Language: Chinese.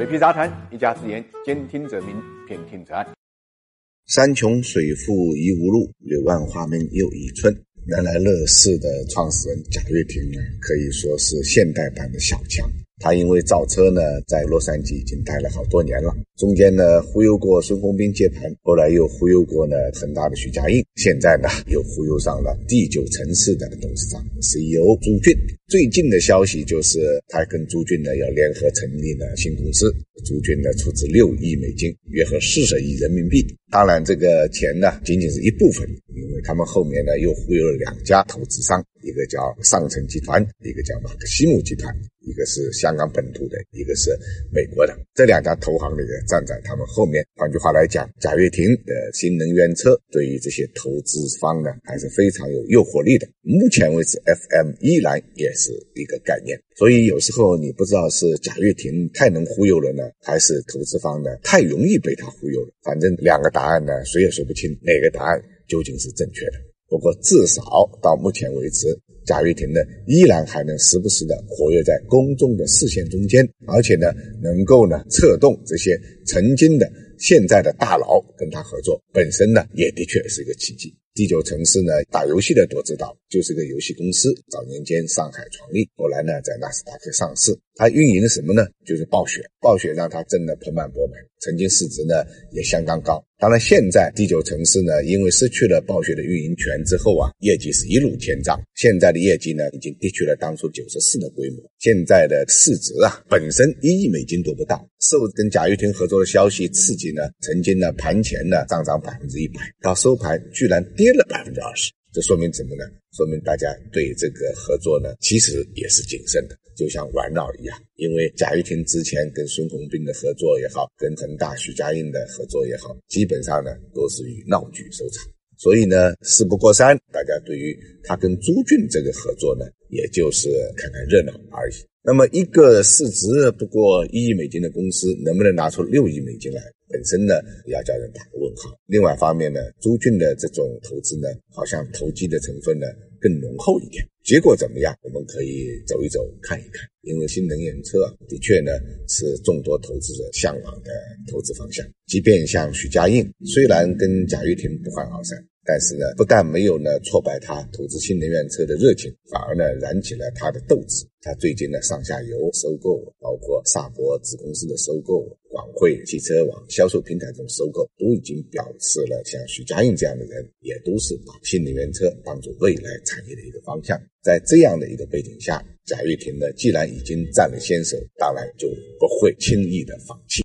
水皮杂谈，一家之言，兼听则明，偏听则暗。山穷水复疑无路，柳暗花明又一村。原来乐视的创始人贾跃亭呢，可以说是现代版的小强。他因为造车呢，在洛杉矶已经待了好多年了。中间呢，忽悠过孙宏斌接盘，后来又忽悠过呢恒大的许家印，现在呢，又忽悠上了第九城市的董事长 CEO 朱俊。最近的消息就是，他跟朱俊呢要联合成立呢新公司，朱俊呢出资六亿美金，约合四十亿人民币。当然，这个钱呢仅仅是一部分，因为他们后面呢又忽悠了两家投资商，一个叫上城集团，一个叫马克西姆集团。一个是香港本土的，一个是美国的，这两家投行的人站在他们后面。换句话来讲，贾跃亭的新能源车对于这些投资方呢，还是非常有诱惑力的。目前为止，FM 依然也是一个概念。所以有时候你不知道是贾跃亭太能忽悠了呢，还是投资方呢太容易被他忽悠了。反正两个答案呢，谁也说不清哪个答案究竟是正确的。不过至少到目前为止。贾跃亭呢，依然还能时不时的活跃在公众的视线中间，而且呢，能够呢策动这些曾经的、现在的大佬跟他合作，本身呢也的确是一个奇迹。第九城市呢，打游戏的都知道，就是个游戏公司。早年间上海创立，后来呢在纳斯达克上市。它运营什么呢？就是暴雪。暴雪让它挣得盆满钵满，曾经市值呢也相当高。当然，现在第九城市呢，因为失去了暴雪的运营权之后啊，业绩是一路千丈。现在的业绩呢，已经跌去了当初九十四的规模。现在的市值啊，本身一亿美金都不到。受跟贾跃亭合作的消息刺激呢，曾经呢盘前呢上涨百分之一百，到收盘居然跌了百分之二十。这说明什么呢？说明大家对这个合作呢，其实也是谨慎的，就像玩闹一样。因为贾跃亭之前跟孙宏斌的合作也好，跟恒大许家印的合作也好，基本上呢都是以闹剧收场。所以呢，事不过三，大家对于他跟朱俊这个合作呢，也就是看看热闹而已。那么，一个市值不过一亿美金的公司，能不能拿出六亿美金来？本身呢，要叫人打个问号。另外一方面呢，朱俊的这种投资呢，好像投机的成分呢更浓厚一点。结果怎么样？我们可以走一走，看一看。因为新能源车的确呢是众多投资者向往的投资方向。即便像许家印，虽然跟贾跃亭不欢而散。但是呢，不但没有呢挫败他投资新能源车的热情，反而呢燃起了他的斗志。他最近呢上下游收购，包括萨博子公司的收购、会汽车网销售平台中收购，都已经表示了，像许家印这样的人，也都是把新能源车当做未来产业的一个方向。在这样的一个背景下，贾跃亭呢，既然已经占了先手，当然就不会轻易的放弃。